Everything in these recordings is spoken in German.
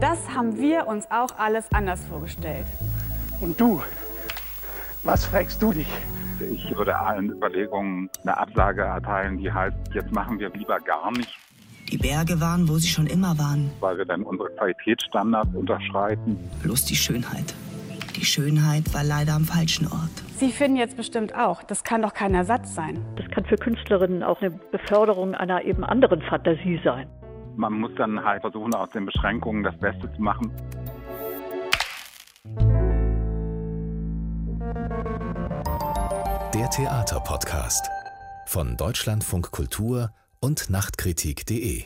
Das haben wir uns auch alles anders vorgestellt. Und du, was fragst du dich? Ich würde allen Überlegungen eine Absage erteilen, die heißt, jetzt machen wir lieber gar nicht. Die Berge waren, wo sie schon immer waren. Weil wir dann unsere Qualitätsstandards unterschreiten. Bloß die Schönheit. Die Schönheit war leider am falschen Ort. Sie finden jetzt bestimmt auch, das kann doch kein Ersatz sein. Das kann für Künstlerinnen auch eine Beförderung einer eben anderen Fantasie sein. Man muss dann halt versuchen, aus den Beschränkungen das Beste zu machen. Der Theaterpodcast von Deutschlandfunk Kultur und Nachtkritik.de.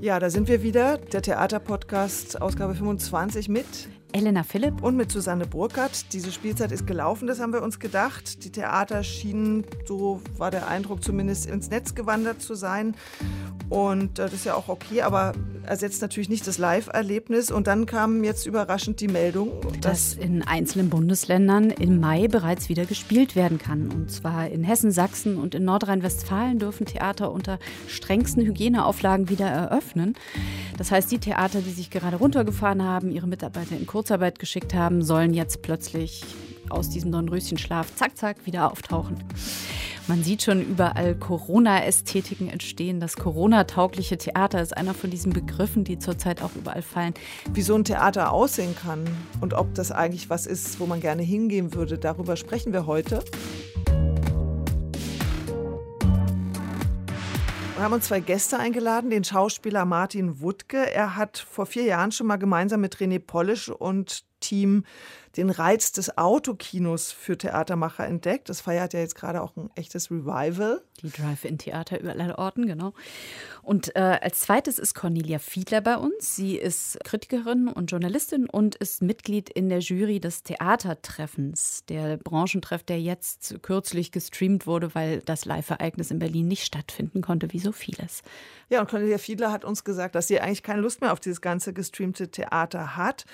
Ja, da sind wir wieder, der Theaterpodcast, Ausgabe 25 mit Elena Philipp und mit Susanne Burkhardt. Diese Spielzeit ist gelaufen, das haben wir uns gedacht. Die Theater schienen, so war der Eindruck zumindest, ins Netz gewandert zu sein. Und äh, das ist ja auch okay, aber ersetzt natürlich nicht das Live-Erlebnis. Und dann kam jetzt überraschend die Meldung, dass, dass in einzelnen Bundesländern im Mai bereits wieder gespielt werden kann. Und zwar in Hessen, Sachsen und in Nordrhein-Westfalen dürfen Theater unter strengsten Hygieneauflagen wieder eröffnen. Das heißt, die Theater, die sich gerade runtergefahren haben, ihre Mitarbeiter in Kurzarbeit geschickt haben, sollen jetzt plötzlich aus diesem Dornröschenschlaf zack, zack wieder auftauchen. Man sieht schon überall Corona-Ästhetiken entstehen. Das Corona-taugliche Theater ist einer von diesen Begriffen, die zurzeit auch überall fallen. Wie so ein Theater aussehen kann und ob das eigentlich was ist, wo man gerne hingehen würde, darüber sprechen wir heute. Wir haben uns zwei Gäste eingeladen, den Schauspieler Martin Wuttke. Er hat vor vier Jahren schon mal gemeinsam mit René Polisch und Team den Reiz des Autokinos für Theatermacher entdeckt. Das feiert ja jetzt gerade auch ein echtes Revival. Die Drive-In-Theater überall Orten, genau. Und äh, als zweites ist Cornelia Fiedler bei uns. Sie ist Kritikerin und Journalistin und ist Mitglied in der Jury des Theatertreffens, der Branchentreff, der jetzt kürzlich gestreamt wurde, weil das Live-Ereignis in Berlin nicht stattfinden konnte, wie so vieles. Ja, und Cornelia Fiedler hat uns gesagt, dass sie eigentlich keine Lust mehr auf dieses ganze gestreamte Theater hat.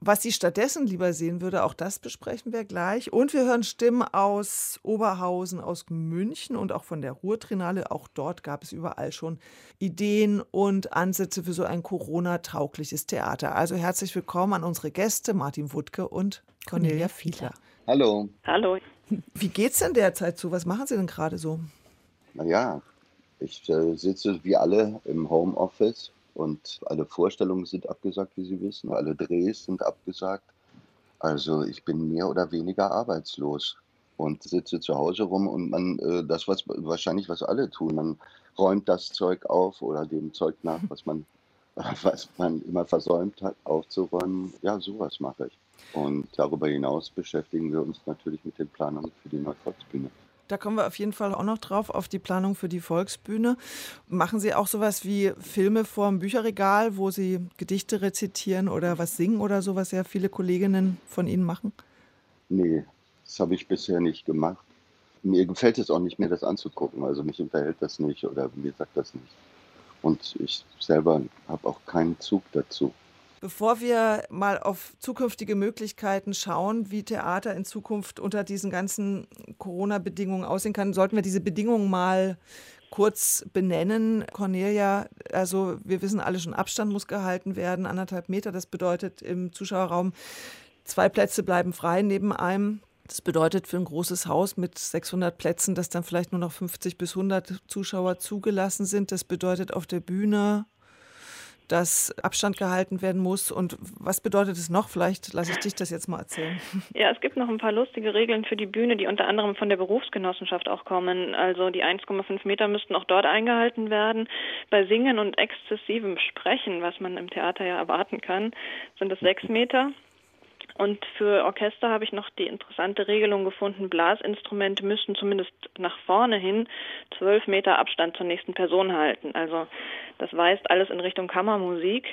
Was sie stattdessen lieber sehen würde, auch das besprechen wir gleich. Und wir hören Stimmen aus Oberhausen, aus München und auch von der Ruhrtrinale. Auch dort gab es überall schon Ideen und Ansätze für so ein Corona-taugliches Theater. Also herzlich willkommen an unsere Gäste Martin Wuttke und Cornelia Fiedler. Hallo. Hallo. Wie geht's denn derzeit zu? Was machen Sie denn gerade so? Naja, ich äh, sitze wie alle im Homeoffice und alle Vorstellungen sind abgesagt, wie Sie wissen, alle Drehs sind abgesagt. Also ich bin mehr oder weniger arbeitslos und sitze zu Hause rum und man, äh, das was wahrscheinlich was alle tun, man räumt das Zeug auf oder dem Zeug nach, was man, was man immer versäumt hat, aufzuräumen. Ja, sowas mache ich. Und darüber hinaus beschäftigen wir uns natürlich mit den Planungen für die Neuvolksbühne. Da kommen wir auf jeden Fall auch noch drauf, auf die Planung für die Volksbühne. Machen Sie auch sowas wie Filme vorm Bücherregal, wo Sie Gedichte rezitieren oder was singen oder so, was ja viele Kolleginnen von Ihnen machen? Nee, das habe ich bisher nicht gemacht. Mir gefällt es auch nicht mehr, das anzugucken. Also mich unterhält das nicht oder mir sagt das nicht. Und ich selber habe auch keinen Zug dazu. Bevor wir mal auf zukünftige Möglichkeiten schauen, wie Theater in Zukunft unter diesen ganzen Corona-Bedingungen aussehen kann, sollten wir diese Bedingungen mal kurz benennen. Cornelia, also wir wissen alle schon, Abstand muss gehalten werden, anderthalb Meter. Das bedeutet im Zuschauerraum, zwei Plätze bleiben frei neben einem. Das bedeutet für ein großes Haus mit 600 Plätzen, dass dann vielleicht nur noch 50 bis 100 Zuschauer zugelassen sind. Das bedeutet auf der Bühne dass Abstand gehalten werden muss. Und was bedeutet es noch? Vielleicht lasse ich dich das jetzt mal erzählen. Ja, es gibt noch ein paar lustige Regeln für die Bühne, die unter anderem von der Berufsgenossenschaft auch kommen. Also die 1,5 Meter müssten auch dort eingehalten werden. Bei Singen und exzessivem Sprechen, was man im Theater ja erwarten kann, sind es sechs Meter. Und für Orchester habe ich noch die interessante Regelung gefunden, Blasinstrumente müssten zumindest nach vorne hin zwölf Meter Abstand zur nächsten Person halten. Also das weist alles in Richtung Kammermusik.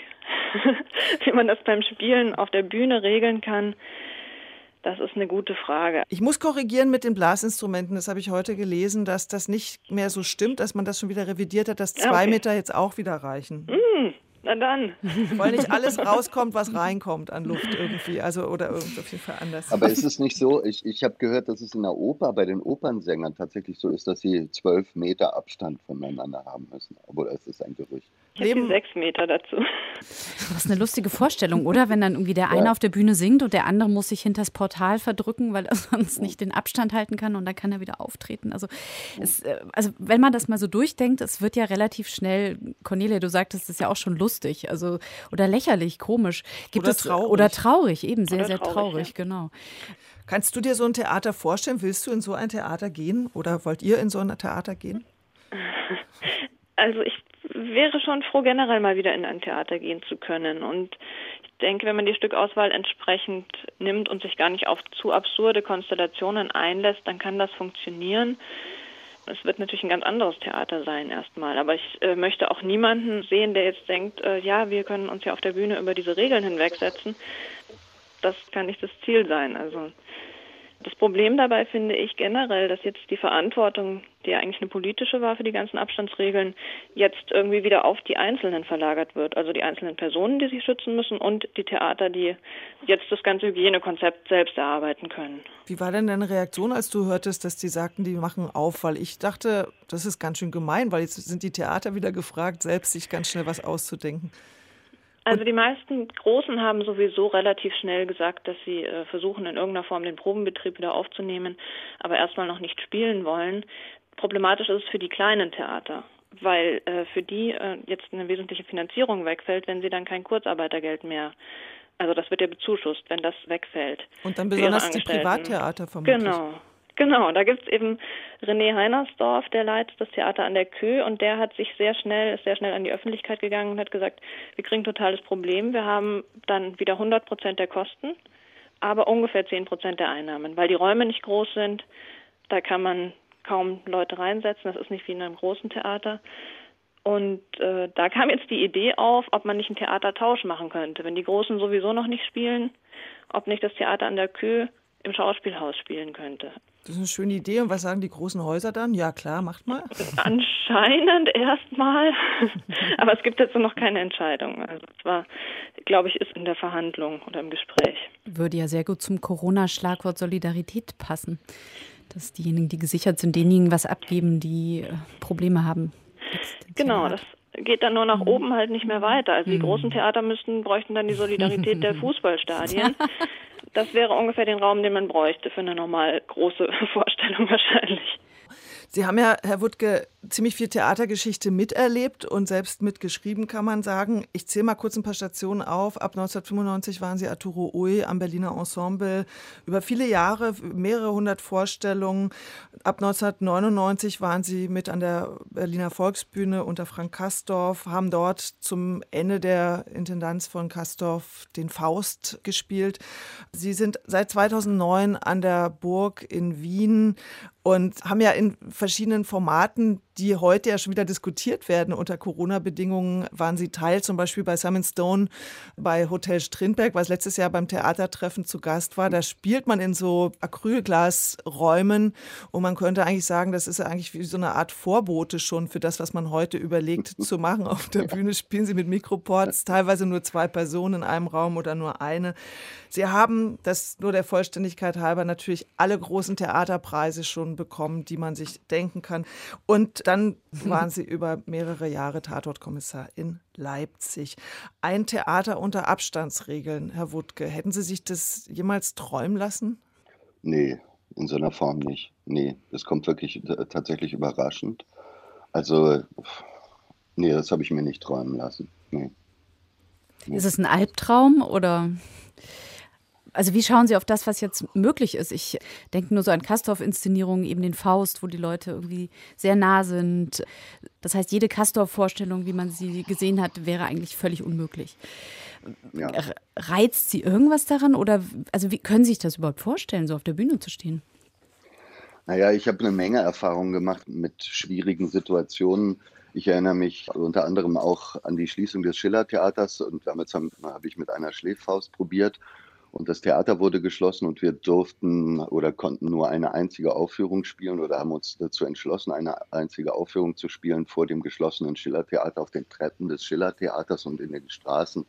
Wie man das beim Spielen auf der Bühne regeln kann, das ist eine gute Frage. Ich muss korrigieren mit den Blasinstrumenten. Das habe ich heute gelesen, dass das nicht mehr so stimmt, dass man das schon wieder revidiert hat, dass zwei okay. Meter jetzt auch wieder reichen. Mm. Na dann. Weil nicht alles rauskommt, was reinkommt an Luft irgendwie. Also oder irgendwie auf jeden Fall anders. Aber ist es nicht so, ich, ich habe gehört, dass es in der Oper bei den Opernsängern tatsächlich so ist, dass sie zwölf Meter Abstand voneinander haben müssen. Oder ist das ein Gerücht? Ich habe sechs Meter dazu. Das ist eine lustige Vorstellung, oder? Wenn dann irgendwie der eine ja. auf der Bühne singt und der andere muss sich hinter das Portal verdrücken, weil er sonst nicht den Abstand halten kann und dann kann er wieder auftreten. Also, es, äh, also wenn man das mal so durchdenkt, es wird ja relativ schnell, Cornelia, du sagtest es ja auch schon lustig, also oder lächerlich, komisch. Gibt oder es, traurig. Oder traurig, eben sehr, sehr traurig, traurig, ja. genau. Kannst du dir so ein Theater vorstellen? Willst du in so ein Theater gehen oder wollt ihr in so ein Theater gehen? Also ich wäre schon froh, generell mal wieder in ein Theater gehen zu können. Und ich denke, wenn man die Stückauswahl entsprechend nimmt und sich gar nicht auf zu absurde Konstellationen einlässt, dann kann das funktionieren. Es wird natürlich ein ganz anderes Theater sein erstmal, aber ich äh, möchte auch niemanden sehen, der jetzt denkt, äh, ja, wir können uns ja auf der Bühne über diese Regeln hinwegsetzen. Das kann nicht das Ziel sein. Also das Problem dabei finde ich generell, dass jetzt die Verantwortung, die ja eigentlich eine politische war für die ganzen Abstandsregeln, jetzt irgendwie wieder auf die Einzelnen verlagert wird. Also die einzelnen Personen, die sich schützen müssen und die Theater, die jetzt das ganze Hygienekonzept selbst erarbeiten können. Wie war denn deine Reaktion, als du hörtest, dass die sagten, die machen auf? Weil ich dachte, das ist ganz schön gemein, weil jetzt sind die Theater wieder gefragt, selbst sich ganz schnell was auszudenken. Also die meisten Großen haben sowieso relativ schnell gesagt, dass sie äh, versuchen, in irgendeiner Form den Probenbetrieb wieder aufzunehmen, aber erstmal noch nicht spielen wollen. Problematisch ist es für die kleinen Theater, weil äh, für die äh, jetzt eine wesentliche Finanzierung wegfällt, wenn sie dann kein Kurzarbeitergeld mehr also das wird ja bezuschusst, wenn das wegfällt. Und dann besonders die Privattheater vermutlich. Genau. Genau, da gibt's eben René Heinersdorf, der leitet das Theater an der Kö und der hat sich sehr schnell, ist sehr schnell an die Öffentlichkeit gegangen und hat gesagt, wir kriegen ein totales Problem, wir haben dann wieder 100 Prozent der Kosten, aber ungefähr 10 Prozent der Einnahmen, weil die Räume nicht groß sind, da kann man kaum Leute reinsetzen, das ist nicht wie in einem großen Theater. Und äh, da kam jetzt die Idee auf, ob man nicht einen Theatertausch machen könnte. Wenn die Großen sowieso noch nicht spielen, ob nicht das Theater an der Kö im Schauspielhaus spielen könnte. Das ist eine schöne Idee. Und was sagen die großen Häuser dann? Ja, klar, macht mal. Anscheinend erstmal. Aber es gibt dazu noch keine Entscheidung. Also es war, glaube ich, ist in der Verhandlung oder im Gespräch. Würde ja sehr gut zum Corona-Schlagwort Solidarität passen. Dass diejenigen, die gesichert sind, denjenigen was abgeben, die äh, Probleme haben. Genau, das geht dann nur nach mhm. oben halt nicht mehr weiter. Also die mhm. großen Theater müssten, bräuchten dann die Solidarität der Fußballstadien. Das wäre ungefähr den Raum, den man bräuchte für eine normal große Vorstellung wahrscheinlich. Sie haben ja, Herr Wuttke, ziemlich viel Theatergeschichte miterlebt und selbst mitgeschrieben, kann man sagen. Ich zähle mal kurz ein paar Stationen auf. Ab 1995 waren Sie Arturo Ui am Berliner Ensemble. Über viele Jahre, mehrere hundert Vorstellungen. Ab 1999 waren Sie mit an der Berliner Volksbühne unter Frank Kastorf, haben dort zum Ende der Intendanz von Kastorf den Faust gespielt. Sie sind seit 2009 an der Burg in Wien und haben ja in verschiedenen Formaten, die heute ja schon wieder diskutiert werden unter Corona-Bedingungen, waren sie Teil zum Beispiel bei Simon Stone bei Hotel Strindberg, was letztes Jahr beim Theatertreffen zu Gast war. Da spielt man in so Acrylglasräumen und man könnte eigentlich sagen, das ist ja eigentlich wie so eine Art Vorbote schon für das, was man heute überlegt zu machen. Auf der Bühne spielen sie mit Mikroports, teilweise nur zwei Personen in einem Raum oder nur eine. Sie haben, das nur der Vollständigkeit halber, natürlich alle großen Theaterpreise schon bekommen, die man sich denken kann. Und dann waren Sie über mehrere Jahre Tatortkommissar in Leipzig. Ein Theater unter Abstandsregeln, Herr Wuttke. Hätten Sie sich das jemals träumen lassen? Nee, in so einer Form nicht. Nee, das kommt wirklich tatsächlich überraschend. Also, nee, das habe ich mir nicht träumen lassen. Nee. nee. Ist es ein Albtraum oder also wie schauen Sie auf das, was jetzt möglich ist? Ich denke nur so an Kastorf-Inszenierungen, eben den Faust, wo die Leute irgendwie sehr nah sind. Das heißt, jede Kastorf-Vorstellung, wie man sie gesehen hat, wäre eigentlich völlig unmöglich. Ja. Reizt Sie irgendwas daran oder also wie können Sie sich das überhaupt vorstellen, so auf der Bühne zu stehen? Naja, ich habe eine Menge Erfahrungen gemacht mit schwierigen Situationen. Ich erinnere mich unter anderem auch an die Schließung des Schillertheaters und damals habe hab ich mit einer Schläffaust probiert Und das Theater wurde geschlossen und wir durften oder konnten nur eine einzige Aufführung spielen oder haben uns dazu entschlossen, eine einzige Aufführung zu spielen vor dem geschlossenen Schillertheater auf den Treppen des Schillertheaters und in den Straßen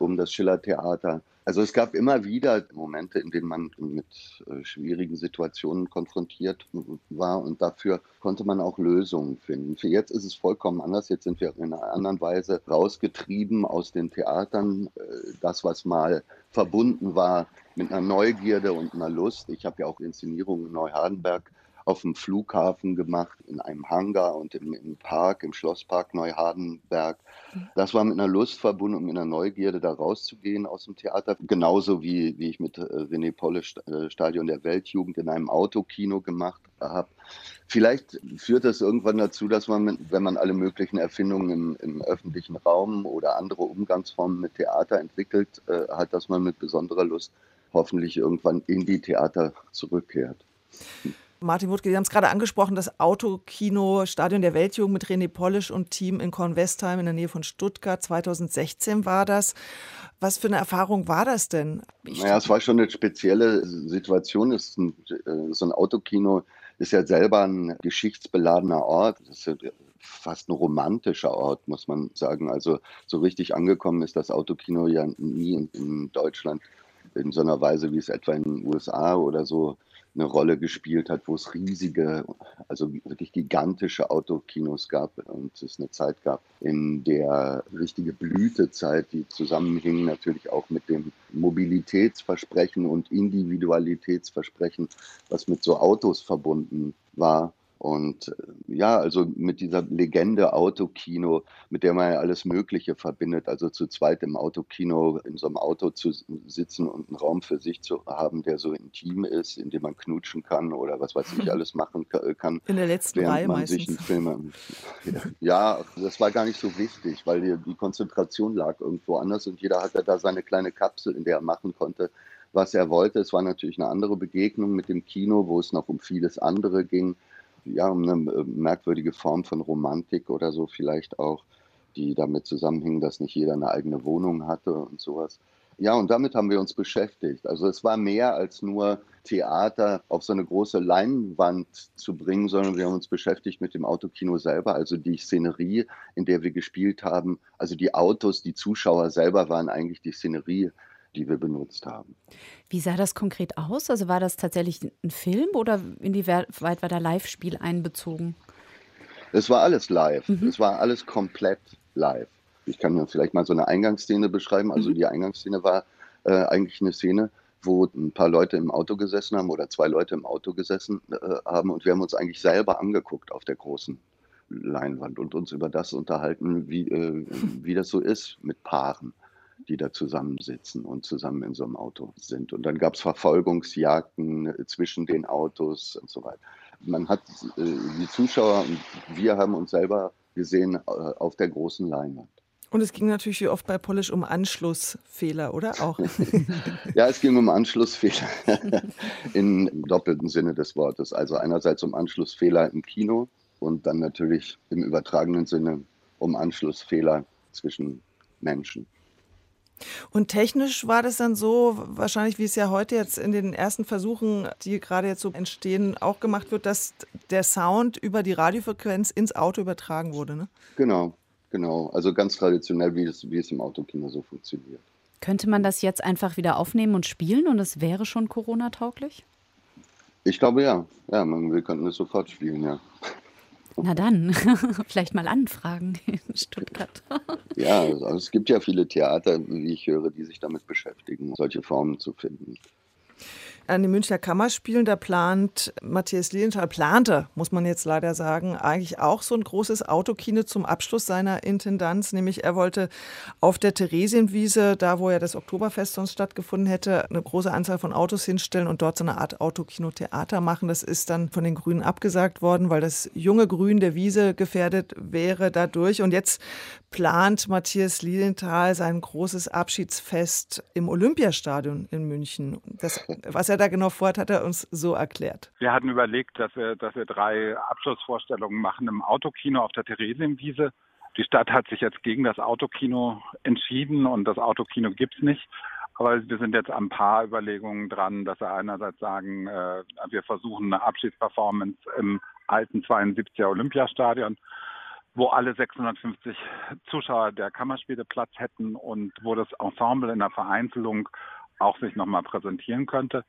um das Schillertheater. Also es gab immer wieder Momente, in denen man mit äh, schwierigen Situationen konfrontiert war und dafür konnte man auch Lösungen finden. Für jetzt ist es vollkommen anders. Jetzt sind wir in einer anderen Weise rausgetrieben aus den Theatern. Äh, das, was mal verbunden war mit einer Neugierde und einer Lust. Ich habe ja auch Inszenierungen in Neuhardenberg auf dem Flughafen gemacht, in einem Hangar und im, im Park, im Schlosspark Neuhardenberg. Das war mit einer Lust verbunden und mit einer Neugierde, da rauszugehen aus dem Theater. Genauso wie, wie ich mit äh, René Polle äh, Stadion der Weltjugend in einem Autokino gemacht habe. Vielleicht führt das irgendwann dazu, dass man, wenn man alle möglichen Erfindungen im, im, öffentlichen Raum oder andere Umgangsformen mit Theater entwickelt äh, hat, dass man mit besonderer Lust hoffentlich irgendwann in die Theater zurückkehrt. Martin Wuttke, Sie haben es gerade angesprochen, das Autokino Stadion der Weltjugend mit René Polisch und Team in Kornwestheim in der Nähe von Stuttgart. 2016 war das. Was für eine Erfahrung war das denn? Ich naja, es war schon eine spezielle Situation. Ist ein, äh, so ein Autokino ist ja selber ein geschichtsbeladener Ort. Das ist fast ein romantischer Ort, muss man sagen. Also so richtig angekommen ist das Autokino ja nie in, in Deutschland in so einer Weise, wie es etwa in den USA oder so eine Rolle gespielt hat, wo es riesige, also wirklich gigantische Autokinos gab und es eine Zeit gab, in der richtige Blütezeit, die zusammenhing natürlich auch mit dem Mobilitätsversprechen und Individualitätsversprechen, was mit so Autos verbunden war. Und äh, ja, also mit dieser Legende Autokino, mit der man ja alles Mögliche verbindet, also zu zweit im Autokino in so einem Auto zu sitzen und einen Raum für sich zu haben, der so intim ist, in dem man knutschen kann oder was weiß ich alles machen äh, kann. In der letzten Reihe meistens. Film, ja, das war gar nicht so wichtig, weil die, die Konzentration lag irgendwo anders und jeder hatte da seine kleine Kapsel, in der er machen konnte, was er wollte. Es war natürlich eine andere Begegnung mit dem Kino, wo es noch um vieles andere ging ja, um eine äh, merkwürdige Form von Romantik oder so vielleicht auch, die damit zusammenhing, dass nicht jeder eine eigene Wohnung hatte und sowas. Ja, und damit haben wir uns beschäftigt. Also es war mehr als nur Theater auf so eine große Leinwand zu bringen, sondern wir haben uns beschäftigt mit dem Autokino selber, also die Szenerie, in der wir gespielt haben. Also die Autos, die Zuschauer selber waren eigentlich die Szenerie, die wir benutzt haben. Wie sah das konkret aus? Also war das tatsächlich ein Film oder inwieweit war da Live-Spiel einbezogen? Es war alles live. Mhm. Es war alles komplett live. Ich kann mir vielleicht mal so eine Eingangsszene beschreiben. Also mhm. die Eingangsszene war äh, eigentlich eine Szene, wo ein paar Leute im Auto gesessen haben oder zwei Leute im Auto gesessen äh, haben und wir haben uns eigentlich selber angeguckt auf der großen Leinwand und uns über das unterhalten, wie, äh, wie das so ist mit Paaren die da zusammensitzen und zusammen in so einem Auto sind. Und dann gab es Verfolgungsjagden äh, zwischen den Autos und so weiter. Man hat, äh, die Zuschauer und wir haben uns selber gesehen äh, auf der großen Leinwand. Und es ging natürlich wie oft bei Polish um Anschlussfehler, oder auch? ja, es ging um Anschlussfehler im doppelten Sinne des Wortes. Also einerseits um Anschlussfehler im Kino und dann natürlich im übertragenen Sinne um Anschlussfehler zwischen Menschen. Und technisch war das dann so, wahrscheinlich wie es ja heute jetzt in den ersten Versuchen, die gerade jetzt so entstehen, auch gemacht wird, dass der Sound über die Radiofrequenz ins Auto übertragen wurde, ne? Genau, genau. Also ganz traditionell, wie es, wie es im Autokino so funktioniert. Könnte man das jetzt einfach wieder aufnehmen und spielen und es wäre schon Corona-tauglich? Ich glaube ja. Ja, man, wir könnten es sofort spielen, ja. Na dann, vielleicht mal anfragen in Stuttgart. ja, also es gibt ja viele Theater, wie ich höre, die sich damit beschäftigen, solche Formen zu finden an den Münchner Kammerspielen, da plant Matthias Lilienthal, plante, muss man jetzt leider sagen, eigentlich auch so ein großes Autokino zum Abschluss seiner Intendanz. Nämlich er wollte auf der Theresienwiese, da wo ja das Oktoberfest sonst stattgefunden hätte, eine große Anzahl von Autos hinstellen und dort so eine Art Autokino-Theater machen. Das ist dann von den Grünen abgesagt worden, weil das junge Grün der Wiese gefährdet wäre dadurch. Und jetzt plant Matthias Lilienthal sein großes Abschiedsfest im Olympiastadion in München. Das, was er da genau vorhat, hat er uns so erklärt. Wir hatten überlegt, dass wir, dass wir drei Abschlussvorstellungen machen im Autokino auf der Theresienwiese. Die Stadt hat sich jetzt gegen das Autokino entschieden und das Autokino gibt es nicht. Aber wir sind jetzt ein paar Überlegungen dran, dass wir einerseits sagen, äh, wir versuchen eine Abschiedsperformance im alten 72er Olympiastadion, wo alle 650 Zuschauer der Kammerspiele Platz hätten und wo das Ensemble in der Vereinzelung auch sich nochmal präsentieren könnte.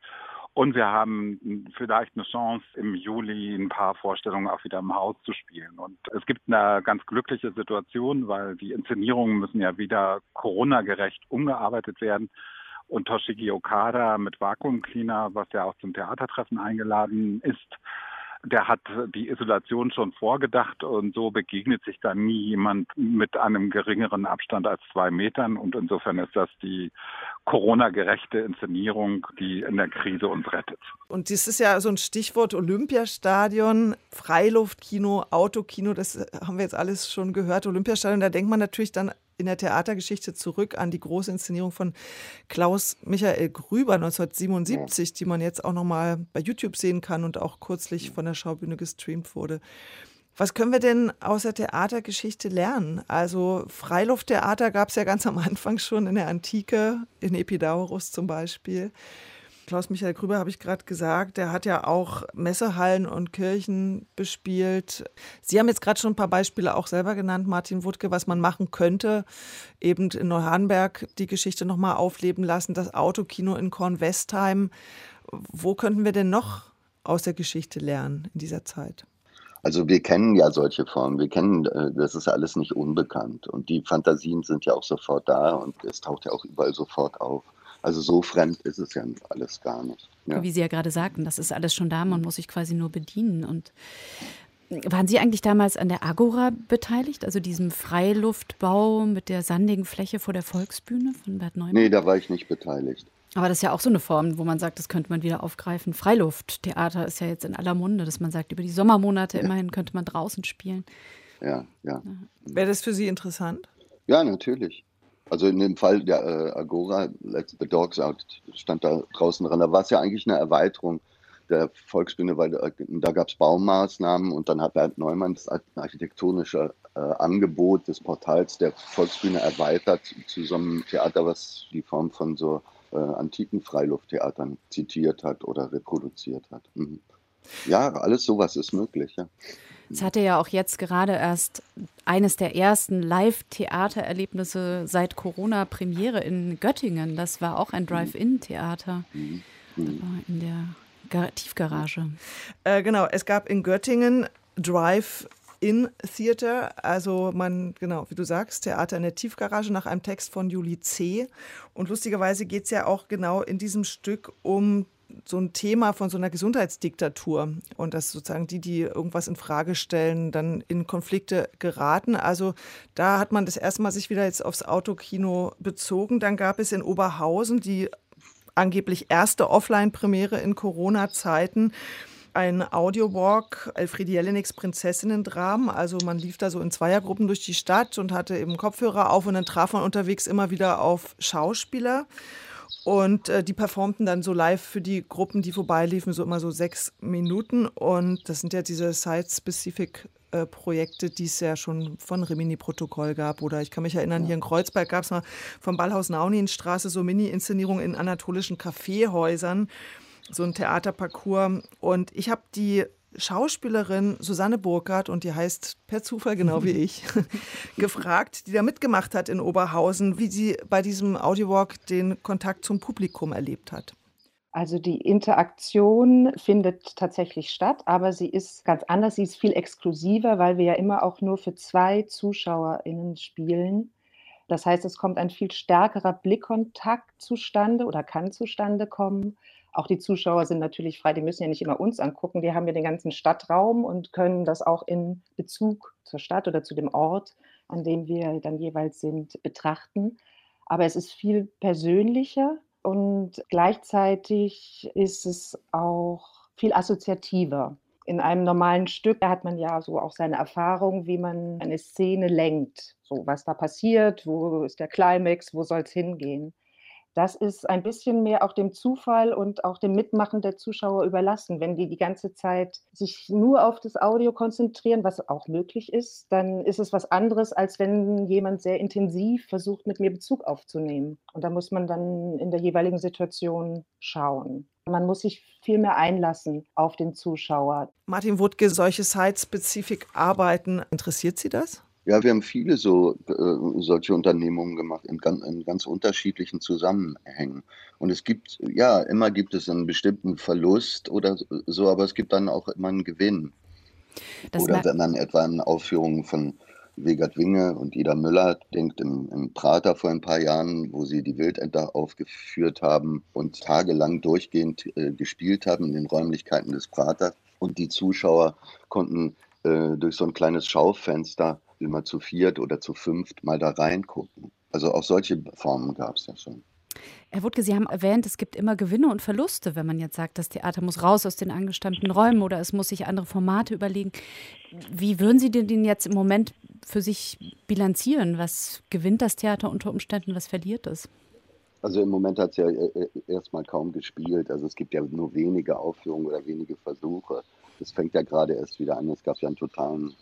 Und wir haben vielleicht eine Chance, im Juli ein paar Vorstellungen auch wieder im Haus zu spielen. Und es gibt eine ganz glückliche Situation, weil die Inszenierungen müssen ja wieder Corona-gerecht umgearbeitet werden. Und Toshiki Okada mit Vakuum Cleaner, was ja auch zum Theatertreffen eingeladen ist, der hat die Isolation schon vorgedacht und so begegnet sich dann nie jemand mit einem geringeren Abstand als zwei Metern. Und insofern ist das die Corona-gerechte Inszenierung, die in der Krise uns rettet. Und das ist ja so ein Stichwort Olympiastadion, Freiluftkino, Autokino, das haben wir jetzt alles schon gehört. Olympiastadion, da denkt man natürlich dann in der Theatergeschichte zurück an die große Inszenierung von Klaus Michael Grüber 1977, die man jetzt auch noch mal bei YouTube sehen kann und auch kürzlich von der Schaubühne gestreamt wurde. Was können wir denn aus der Theatergeschichte lernen? Also Freilufttheater gab es ja ganz am Anfang schon in der Antike, in Epidaurus zum Beispiel. Klaus-Michael Grüber habe ich gerade gesagt, der hat ja auch Messehallen und Kirchen bespielt. Sie haben jetzt gerade schon ein paar Beispiele auch selber genannt, Martin Wuttke, was man machen könnte. Eben in Neuhardenberg die Geschichte nochmal aufleben lassen, das Autokino in Kornwestheim. Wo könnten wir denn noch aus der Geschichte lernen in dieser Zeit? Also wir kennen ja solche Formen, wir kennen, äh, das ist alles nicht unbekannt und die Fantasien sind ja auch sofort da und es taucht ja auch überall sofort auf. Also so fremd ist es ja alles gar nicht. Ja. Wie Sie ja gerade sagten, das ist alles schon da, man muss sich quasi nur bedienen. Und waren Sie eigentlich damals an der Agora beteiligt, also diesem Freiluftbau mit der sandigen Fläche vor der Volksbühne von Bert Neumann? Nee, da war ich nicht beteiligt. Aber das ist ja auch so eine Form, wo man sagt, das könnte man wieder aufgreifen. Freilufttheater ist ja jetzt in aller Munde, dass man sagt, über die Sommermonate ja. immerhin könnte man draußen spielen. Ja, ja. Wäre das für Sie interessant? Ja, natürlich. Also in dem Fall der äh, Agora, Let's the Dogs Out, stand da draußen dran. Da war es ja eigentlich eine Erweiterung der Volksbühne, weil da, da gab es Baumaßnahmen und dann hat Bernd Neumann das architektonische äh, Angebot des Portals der Volksbühne erweitert zu so einem Theater, was die Form von so äh, antiken Freilufttheatern zitiert hat oder reproduziert hat. Mhm. Ja, alles sowas ist möglich. Ja. Es hatte ja auch jetzt gerade erst eines der ersten Live-Theatererlebnisse seit Corona Premiere in Göttingen. Das war auch ein Drive-In-Theater mhm. in der Tiefgarage. Äh, genau, es gab in Göttingen Drive in Theater, also man, genau, wie du sagst, Theater in der Tiefgarage nach einem Text von Julie C. Und lustigerweise geht es ja auch genau in diesem Stück um so ein Thema von so einer Gesundheitsdiktatur und dass sozusagen die, die irgendwas in Frage stellen, dann in Konflikte geraten. Also da hat man das erste Mal sich wieder jetzt aufs Autokino bezogen. Dann gab es in Oberhausen die angeblich erste Offline-Premiere in Corona-Zeiten ein Audiowalk, Elfriede Jelineks Prinzessinnen-Dramen. Also man lief da so in Zweiergruppen durch die Stadt und hatte eben Kopfhörer auf und dann traf man unterwegs immer wieder auf Schauspieler. Und äh, die performten dann so live für die Gruppen, die vorbeiliefen, so immer so sechs Minuten. Und das sind ja diese Site-Specific äh, Projekte, die es ja schon von Rimini-Protokoll gab. Oder ich kann mich erinnern, hier in Kreuzberg gab es mal vom Ballhaus Nauninstraße so Mini-Inszenierungen in anatolischen Kaffeehäusern, so ein Theaterparcours. Und ich habe die Schauspielerin Susanne Burkhardt, und die heißt per Zufall genau wie ich, gefragt, die da mitgemacht hat in Oberhausen, wie sie bei diesem Audiowalk den Kontakt zum Publikum erlebt hat. Also die Interaktion findet tatsächlich statt, aber sie ist ganz anders, sie ist viel exklusiver, weil wir ja immer auch nur für zwei ZuschauerInnen spielen. Das heißt, es kommt ein viel stärkerer Blickkontakt zustande oder kann zustande kommen. Auch die Zuschauer sind natürlich frei, die müssen ja nicht immer uns angucken, die haben ja den ganzen Stadtraum und können das auch in Bezug zur Stadt oder zu dem Ort, an dem wir dann jeweils sind, betrachten. Aber es ist viel persönlicher und gleichzeitig ist es auch viel assoziativer. In einem normalen Stück hat man ja so auch seine Erfahrung, wie man eine Szene lenkt. So, was da passiert, wo ist der Climax, wo soll es hingehen. Das ist ein bisschen mehr auch dem Zufall und auch dem Mitmachen der Zuschauer überlassen. Wenn die die ganze Zeit sich nur auf das Audio konzentrieren, was auch möglich ist, dann ist es was anderes, als wenn jemand sehr intensiv versucht, mit mir Bezug aufzunehmen. Und da muss man dann in der jeweiligen Situation schauen. Man muss sich viel mehr einlassen auf den Zuschauer. Martin Wuttke, solche Site-Spezifik-Arbeiten, interessiert Sie das? Ja, wir haben viele so äh, solche Unternehmungen gemacht in ganz, in ganz unterschiedlichen Zusammenhängen. Und es gibt, ja, immer gibt es einen bestimmten Verlust oder so, aber es gibt dann auch immer einen Gewinn. Das oder wenn man etwa an Aufführungen von Wegert Winge und Ida Müller denkt im, im Prater vor ein paar Jahren, wo sie die Wildenter aufgeführt haben und tagelang durchgehend äh, gespielt haben in den Räumlichkeiten des Praters. Und die Zuschauer konnten äh, durch so ein kleines Schaufenster immer zu viert oder zu fünft mal da reingucken. Also auch solche Formen gab es ja schon. Herr Wuttke, Sie haben erwähnt, es gibt immer Gewinne und Verluste, wenn man jetzt sagt, das Theater muss raus aus den angestammten Räumen oder es muss sich andere Formate überlegen. Wie würden Sie denn jetzt im Moment für sich bilanzieren? Was gewinnt das Theater unter Umständen, was verliert es? Also im Moment hat es ja äh, äh, erstmal kaum gespielt. Also es gibt ja nur wenige Aufführungen oder wenige Versuche. Das fängt ja gerade erst wieder an. Es gab ja einen totalen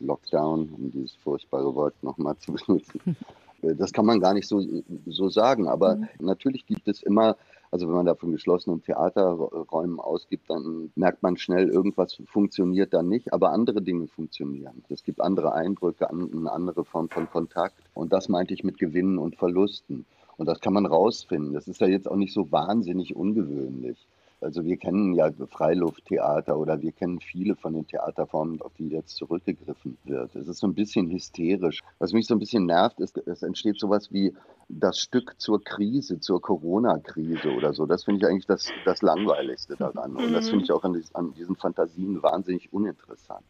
Lockdown, um dieses furchtbare Wort nochmal zu benutzen. Äh, das kann man gar nicht so, so sagen, aber mhm. natürlich gibt es immer, also wenn man da von geschlossenen Theaterräumen ausgibt, dann merkt man schnell, irgendwas funktioniert da nicht, aber andere Dinge funktionieren. Es gibt andere Eindrücke, eine andere Form von Kontakt und das meinte ich mit Gewinnen und Verlusten. Und das kann man rausfinden. Das ist ja jetzt auch nicht so wahnsinnig ungewöhnlich. Also wir kennen ja Freilufttheater oder wir kennen viele von den Theaterformen, auf die jetzt zurückgegriffen wird. Es ist so ein bisschen hysterisch. Was mich so ein bisschen nervt, ist, es entsteht sowas wie das Stück zur Krise, zur Corona-Krise oder so. Das finde ich eigentlich das, das Langweiligste daran. Und das finde ich auch an, an diesen Fantasien wahnsinnig uninteressant.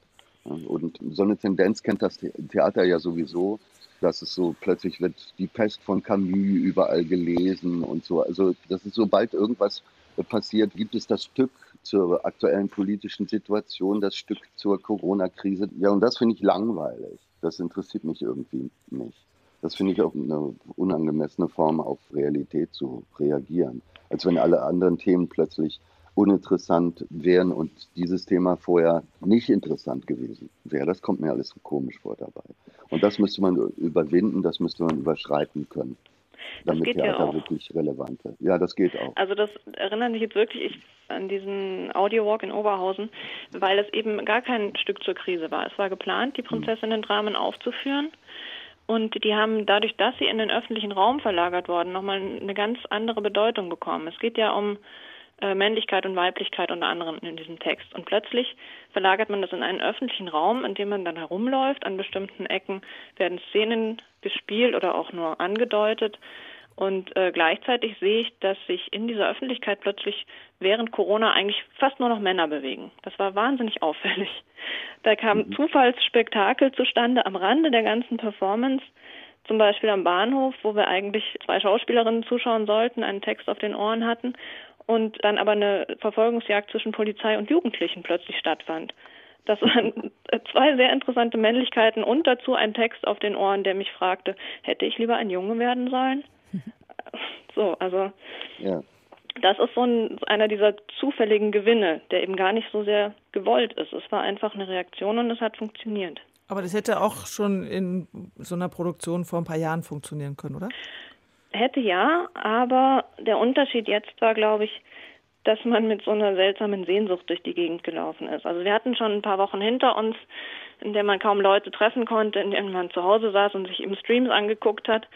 Und so eine Tendenz kennt das Theater ja sowieso, dass es so plötzlich wird die Pest von Camus überall gelesen und so. Also das ist sobald irgendwas passiert, gibt es das Stück zur aktuellen politischen Situation, das Stück zur Corona-Krise. Ja, und das finde ich langweilig. Das interessiert mich irgendwie nicht. Das finde ich auch eine unangemessene Form, auf Realität zu reagieren. Als wenn alle anderen Themen plötzlich uninteressant wären und dieses Thema vorher nicht interessant gewesen wäre. Das kommt mir alles komisch vor dabei. Und das müsste man überwinden, das müsste man überschreiten können damit das Theater ja wirklich relevant wird. Ja, das geht auch. Also das erinnert mich jetzt wirklich an diesen Audio-Walk in Oberhausen, weil es eben gar kein Stück zur Krise war. Es war geplant, die Prinzessinnen-Dramen aufzuführen. Und die haben dadurch, dass sie in den öffentlichen Raum verlagert worden, nochmal eine ganz andere Bedeutung bekommen. Es geht ja um Männlichkeit und Weiblichkeit unter anderem in diesem Text. Und plötzlich verlagert man das in einen öffentlichen Raum, in dem man dann herumläuft. An bestimmten Ecken werden Szenen gespielt oder auch nur angedeutet. Und äh, gleichzeitig sehe ich, dass sich in dieser Öffentlichkeit plötzlich während Corona eigentlich fast nur noch Männer bewegen. Das war wahnsinnig auffällig. Da kam mhm. Zufallsspektakel zustande am Rande der ganzen Performance, zum Beispiel am Bahnhof, wo wir eigentlich zwei Schauspielerinnen zuschauen sollten, einen Text auf den Ohren hatten und dann aber eine Verfolgungsjagd zwischen Polizei und Jugendlichen plötzlich stattfand. Das waren zwei sehr interessante Männlichkeiten und dazu ein Text auf den Ohren, der mich fragte, hätte ich lieber ein Junge werden sollen? So, also ja. das ist so ein, einer dieser zufälligen Gewinne, der eben gar nicht so sehr gewollt ist. Es war einfach eine Reaktion und es hat funktioniert. Aber das hätte auch schon in so einer Produktion vor ein paar Jahren funktionieren können, oder? Hätte ja, aber der Unterschied jetzt war, glaube ich, dass man mit so einer seltsamen Sehnsucht durch die Gegend gelaufen ist. Also wir hatten schon ein paar Wochen hinter uns, in denen man kaum Leute treffen konnte, in denen man zu Hause saß und sich eben Streams angeguckt hat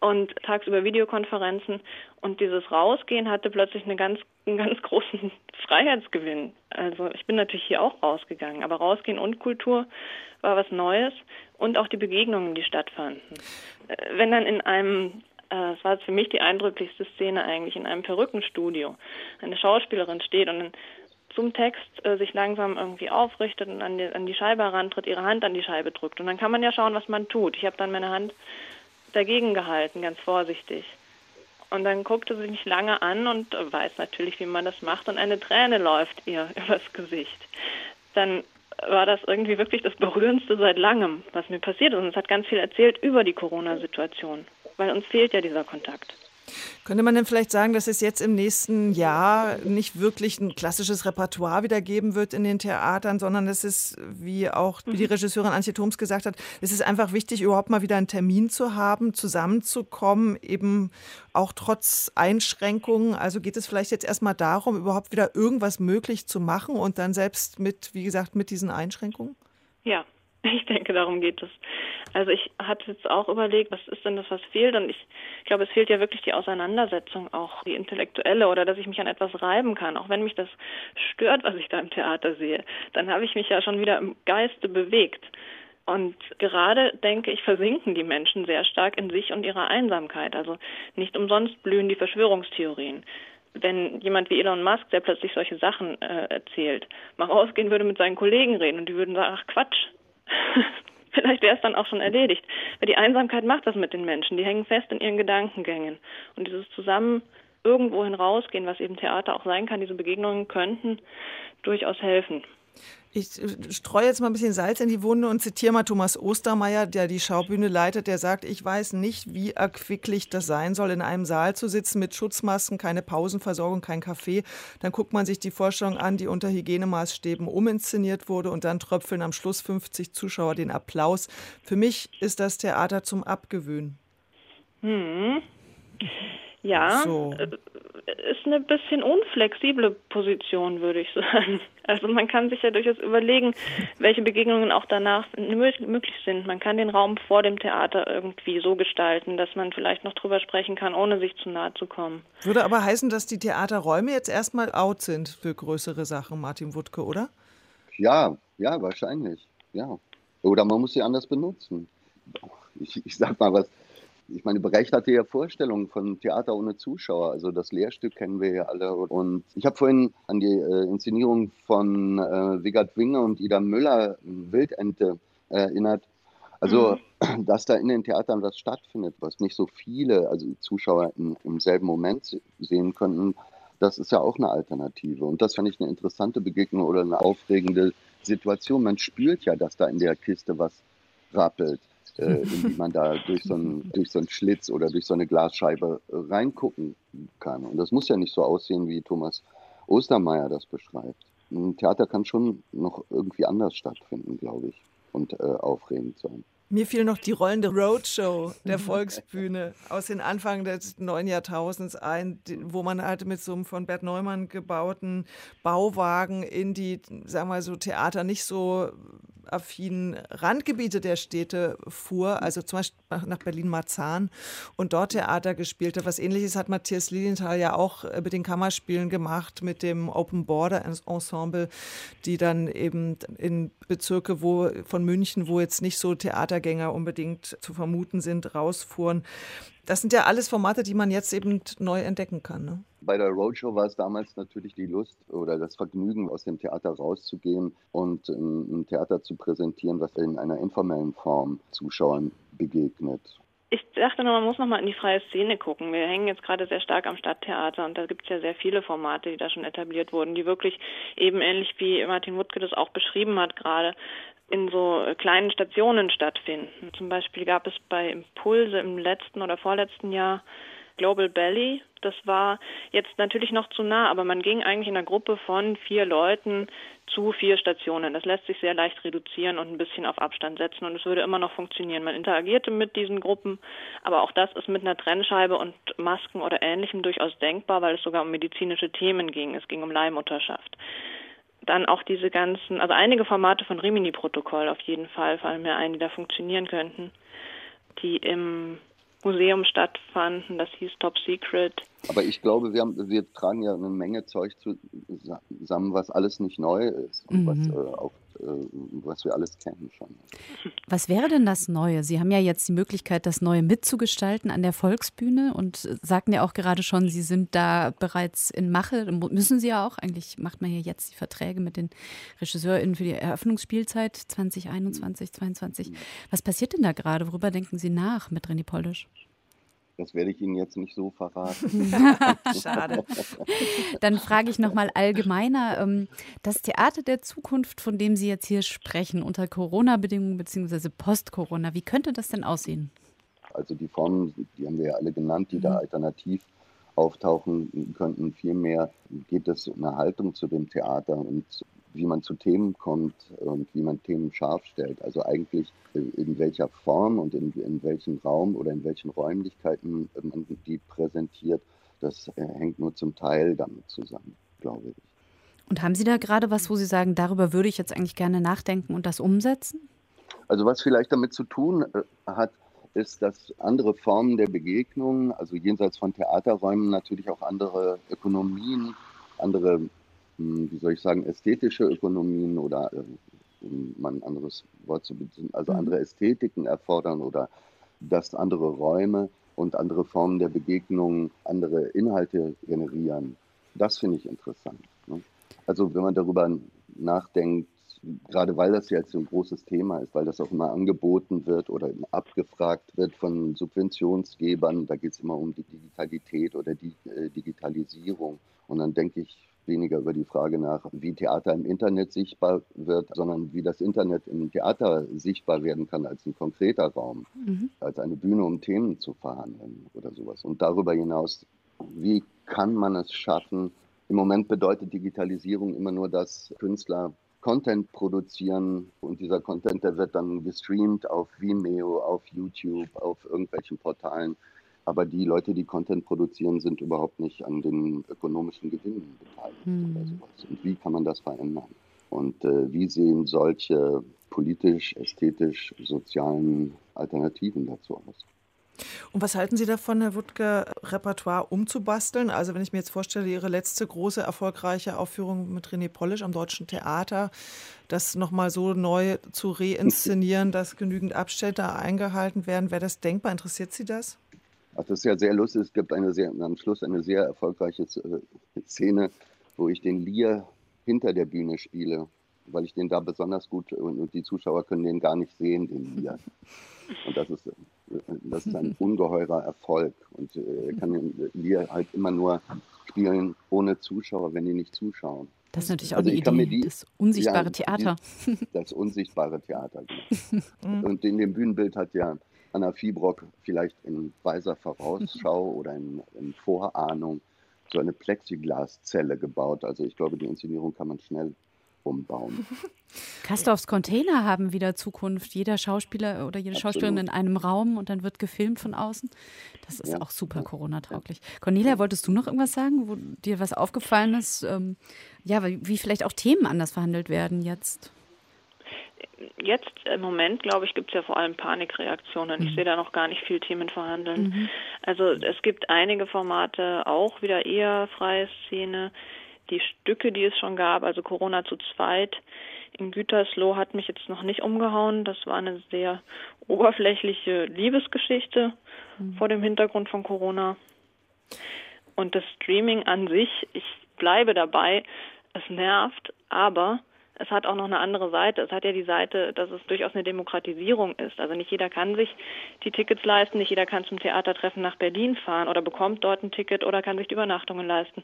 und tagsüber Videokonferenzen. Und dieses Rausgehen hatte plötzlich eine ganz, einen ganz großen Freiheitsgewinn. Also ich bin natürlich hier auch rausgegangen, aber Rausgehen und Kultur war was Neues und auch die Begegnungen, die stattfanden. Äh, wenn dann in einem es war für mich die eindrücklichste Szene eigentlich in einem Perückenstudio. Eine Schauspielerin steht und zum Text äh, sich langsam irgendwie aufrichtet und an die, an die Scheibe herantritt, ihre Hand an die Scheibe drückt. Und dann kann man ja schauen, was man tut. Ich habe dann meine Hand dagegen gehalten, ganz vorsichtig. Und dann guckte sie mich lange an und weiß natürlich, wie man das macht. Und eine Träne läuft ihr übers Gesicht. Dann war das irgendwie wirklich das Berührendste seit langem, was mir passiert ist. Und es hat ganz viel erzählt über die Corona-Situation weil uns fehlt ja dieser Kontakt. Könnte man denn vielleicht sagen, dass es jetzt im nächsten Jahr nicht wirklich ein klassisches Repertoire wieder geben wird in den Theatern, sondern es ist, wie auch wie die mhm. Regisseurin Antje Thoms gesagt hat, es ist einfach wichtig, überhaupt mal wieder einen Termin zu haben, zusammenzukommen, eben auch trotz Einschränkungen. Also geht es vielleicht jetzt erstmal darum, überhaupt wieder irgendwas möglich zu machen und dann selbst mit, wie gesagt, mit diesen Einschränkungen? Ja, ich denke, darum geht es. Also ich hatte jetzt auch überlegt, was ist denn das, was fehlt? Und ich glaube, es fehlt ja wirklich die Auseinandersetzung, auch die intellektuelle oder dass ich mich an etwas reiben kann. Auch wenn mich das stört, was ich da im Theater sehe, dann habe ich mich ja schon wieder im Geiste bewegt. Und gerade, denke ich, versinken die Menschen sehr stark in sich und ihrer Einsamkeit. Also nicht umsonst blühen die Verschwörungstheorien wenn jemand wie Elon Musk, der plötzlich solche Sachen äh, erzählt, mal rausgehen würde mit seinen Kollegen reden und die würden sagen, ach Quatsch, vielleicht wäre es dann auch schon erledigt. Weil die Einsamkeit macht das mit den Menschen. Die hängen fest in ihren Gedankengängen. Und dieses zusammen irgendwohin rausgehen, was eben Theater auch sein kann, diese Begegnungen könnten durchaus helfen. Ich äh, streue jetzt mal ein bisschen Salz in die Wunde und zitiere mal Thomas Ostermeier, der die Schaubühne leitet. Der sagt, ich weiß nicht, wie erquicklich das sein soll, in einem Saal zu sitzen mit Schutzmasken, keine Pausenversorgung, kein Kaffee. Dann guckt man sich die Vorstellung an, die unter Hygienemaßstäben uminszeniert wurde und dann tröpfeln am Schluss 50 Zuschauer den Applaus. Für mich ist das Theater zum Abgewöhnen. Hm. Ja, so. Äh, ist eine bisschen unflexible Position, würde ich sagen. Also man kann sich ja durchaus überlegen, welche Begegnungen auch danach möglich sind. Man kann den Raum vor dem Theater irgendwie so gestalten, dass man vielleicht noch drüber sprechen kann, ohne sich zu nahe zu kommen. Würde aber heißen, dass die Theaterräume jetzt erstmal out sind für größere Sachen, Martin Wuttke, oder? Ja, ja, wahrscheinlich. Ja. Oder man muss sie anders benutzen. Ich, ich sag mal was ich meine, hatte ja Vorstellungen von Theater ohne Zuschauer. Also das Lehrstück kennen wir ja alle. Und ich habe vorhin an die äh, Inszenierung von äh, Wigard Winger und Ida Müller, Wildente, äh, erinnert. Also, mhm. dass da in den Theatern was stattfindet, was nicht so viele, also Zuschauer in, im selben Moment sehen könnten, das ist ja auch eine Alternative. Und das fand ich eine interessante Begegnung oder eine aufregende Situation. Man spürt ja, dass da in der Kiste was rappelt äh, in die man da durch so, einen, durch so einen Schlitz oder durch so eine Glasscheibe äh, reingucken kann. Und das muss ja nicht so aussehen, wie Thomas Ostermeier das beschreibt. Ein Theater kann schon noch irgendwie anders stattfinden, glaube ich, und äh, aufregend sein. Mir fiel noch die rollende Roadshow der Volksbühne aus den Anfang des neuen Jahrtausends ein, wo man halt mit so einem von Bert Neumann gebauten Bauwagen in die, sagen wir mal so, Theater nicht so affinen Randgebiete der Städte fuhr, also zum Beispiel nach Berlin-Marzahn und dort Theater gespielt hat. Was ähnliches hat Matthias Lilienthal ja auch äh, mit den Kammerspielen gemacht, mit dem Open Border Ensemble, die dann eben in Bezirke wo, von München, wo jetzt nicht so Theatergänger unbedingt zu vermuten sind, rausfuhren. Das sind ja alles Formate, die man jetzt eben neu entdecken kann. Ne? Bei der Roadshow war es damals natürlich die Lust oder das Vergnügen, aus dem Theater rauszugehen und ein Theater zu präsentieren, was in einer informellen Form Zuschauern begegnet. Ich dachte nur, man muss noch mal in die freie Szene gucken. Wir hängen jetzt gerade sehr stark am Stadttheater und da gibt es ja sehr viele Formate, die da schon etabliert wurden, die wirklich eben ähnlich wie Martin Wuttke das auch beschrieben hat gerade, in so kleinen Stationen stattfinden. Zum Beispiel gab es bei Impulse im letzten oder vorletzten Jahr Global Belly. Das war jetzt natürlich noch zu nah, aber man ging eigentlich in einer Gruppe von vier Leuten zu vier Stationen. Das lässt sich sehr leicht reduzieren und ein bisschen auf Abstand setzen und es würde immer noch funktionieren. Man interagierte mit diesen Gruppen, aber auch das ist mit einer Trennscheibe und Masken oder Ähnlichem durchaus denkbar, weil es sogar um medizinische Themen ging. Es ging um Leihmutterschaft dann auch diese ganzen, also einige Formate von Rimini-Protokoll auf jeden Fall fallen mir ein, die da funktionieren könnten, die im Museum stattfanden. Das hieß Top Secret. Aber ich glaube, wir, haben, wir tragen ja eine Menge Zeug zusammen, was alles nicht neu ist und mhm. was, äh, auch, was wir alles kennen schon. Was wäre denn das Neue? Sie haben ja jetzt die Möglichkeit, das Neue mitzugestalten an der Volksbühne und sagten ja auch gerade schon, Sie sind da bereits in Mache. Müssen Sie ja auch. Eigentlich macht man ja jetzt die Verträge mit den RegisseurInnen für die Eröffnungsspielzeit 2021, 2022. Was passiert denn da gerade? Worüber denken Sie nach mit René Polisch? Das werde ich Ihnen jetzt nicht so verraten. Schade. Dann frage ich nochmal allgemeiner. Ähm, das Theater der Zukunft, von dem Sie jetzt hier sprechen, unter Corona-Bedingungen bzw. Post-Corona, wie könnte das denn aussehen? Also die Formen, die haben wir ja alle genannt, die da Mhm. alternativ auftauchen könnten. Vielmehr geht es um eine Haltung zu dem Theater und wie man zu Themen kommt und wie man Themen scharf stellt. Also eigentlich äh, in welcher Form und in, in welchem Raum oder in welchen Räumlichkeiten man die präsentiert, das äh, hängt nur zum Teil damit zusammen, glaube ich. Und haben Sie da gerade was, wo Sie sagen, darüber würde ich jetzt eigentlich gerne nachdenken und das umsetzen? Also was vielleicht damit zu tun äh, hat, ist, dass andere Formen der Begegnung, also jenseits von Theaterräumen natürlich auch andere Ökonomien, andere, wie soll ich sagen, ästhetische Ökonomien oder äh, um mal ein anderes Wort zu beziehen, also Mhm. andere Ästhetiken erfordern oder dass andere Räume und andere Formen der Begegnung andere Inhalte generieren. Das finde ich interessant. Ne? Also wenn man darüber nachdenkt, gerade weil das jetzt so ein großes Thema ist, weil das auch immer angeboten wird oder abgefragt wird von Subventionsgebern, da geht es immer um die Digitalität oder die äh, Digitalisierung. Und dann denke ich weniger über die Frage nach, wie Theater im Internet sichtbar wird, sondern wie das Internet im Theater sichtbar werden kann als ein konkreter Raum, Mhm. als eine Bühne, um Themen zu verhandeln oder sowas. Und darüber hinaus, wie kann man es schaffen? Im Moment bedeutet Digitalisierung immer nur, dass Künstler Content produzieren und dieser Content, der wird dann gestreamt auf Vimeo, auf YouTube, auf irgendwelchen Portalen. Aber die Leute, die Content produzieren, sind überhaupt nicht an den ökonomischen Gewinnen beteiligt oder Hm. sowas. Und wie kann man das verändern? Und äh, wie sehen solche politisch, ästhetisch, sozialen Alternativen dazu aus? Und was halten Sie davon, Herr Wuttke, Repertoire umzubasteln? Also wenn ich mir jetzt vorstelle, Ihre letzte große erfolgreiche Aufführung mit René Polisch am Deutschen Theater, das nochmal so neu zu reinszenieren, dass genügend Abstände eingehalten werden, wäre das denkbar? Interessiert Sie das? Ach, das ist ja sehr lustig. Es gibt eine sehr, am Schluss eine sehr erfolgreiche äh, Szene, wo ich den Lier hinter der Bühne spiele, weil ich den da besonders gut und, die Zuschauer können den gar nicht sehen, den Lier. Und das ist, äh, das ist ein ungeheurer Erfolg. Und äh, er kann den Lier halt immer nur spielen ohne Zuschauer, wenn die nicht zuschauen. Das ist natürlich auch Also mir Idee, die- das unsichtbare ja, Theater. Die, das unsichtbare Theater. Genau. Und in dem Bühnenbild hat ja Anna Fiebrock vielleicht in weiser Vorausschau oder in, in Vorahnung so eine Plexiglaszelle gebaut. Also ich glaube, die Inszenierung kann man schnell umbauen. Kastorfs Container haben wieder Zukunft. Jeder Schauspieler oder jede Absolut. Schauspielerin in einem Raum und dann wird gefilmt von außen. Das ist Ja. auch super Corona-tauglich. Cornelia, wolltest du noch irgendwas sagen, wo dir was aufgefallen ist? Ähm, ja, wie wie vielleicht auch Themen anders verhandelt werden jetzt? Jetzt im Moment, glaube ich, gibt es ja vor allem Panikreaktionen. Ich sehe da noch gar nicht viel Themen verhandeln. Mhm. Also es gibt einige Formate, auch wieder eher freie Szene. Die Stücke, die es schon gab, also Corona zu zweit in Gütersloh, hat mich jetzt noch nicht umgehauen. Das war eine sehr oberflächliche Liebesgeschichte vor dem Hintergrund von Corona. Und das Streaming an sich, ich bleibe dabei, es nervt, aber es hat auch noch eine andere Seite. Es hat ja die Seite, dass es durchaus eine Demokratisierung ist. Also nicht jeder kann sich die Tickets leisten, nicht jeder kann zum Theatertreffen nach Berlin fahren oder bekommt dort ein Ticket oder kann sich die Übernachtungen leisten.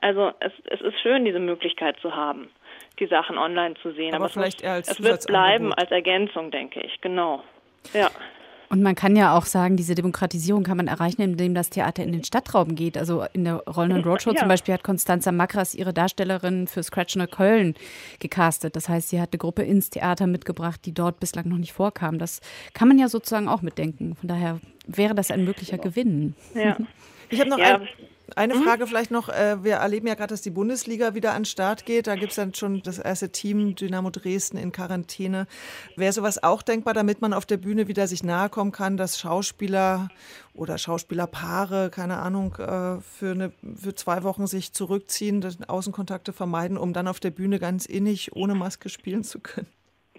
Also es, es ist schön, diese Möglichkeit zu haben, die Sachen online zu sehen. Aber es vielleicht muss, eher als es wird bleiben als Ergänzung, denke ich. Genau. Ja. Und man kann ja auch sagen, diese Demokratisierung kann man erreichen, indem das Theater in den Stadtraum geht. Also in der Rollenden Roadshow Ja. zum Beispiel hat Constanza Makras ihre Darstellerin für Scratch Köln gecastet. Das heißt, sie hat eine Gruppe ins Theater mitgebracht, die dort bislang noch nicht vorkam. Das kann man ja sozusagen auch mitdenken. Von daher wäre das ein möglicher Gewinn. Ja. Ich habe noch Ja. ein, eine Frage vielleicht noch. Äh, Wir erleben ja gerade, dass die Bundesliga wieder an den Start geht. Da gibt es dann schon das erste Team Dynamo Dresden in Quarantäne. Wäre sowas auch denkbar, damit man auf der Bühne wieder sich nahe kommen kann, dass Schauspieler oder Schauspielerpaare, keine Ahnung, äh, für, eine, für zwei Wochen sich zurückziehen, Außenkontakte vermeiden, um dann auf der Bühne ganz innig ohne Maske spielen zu können?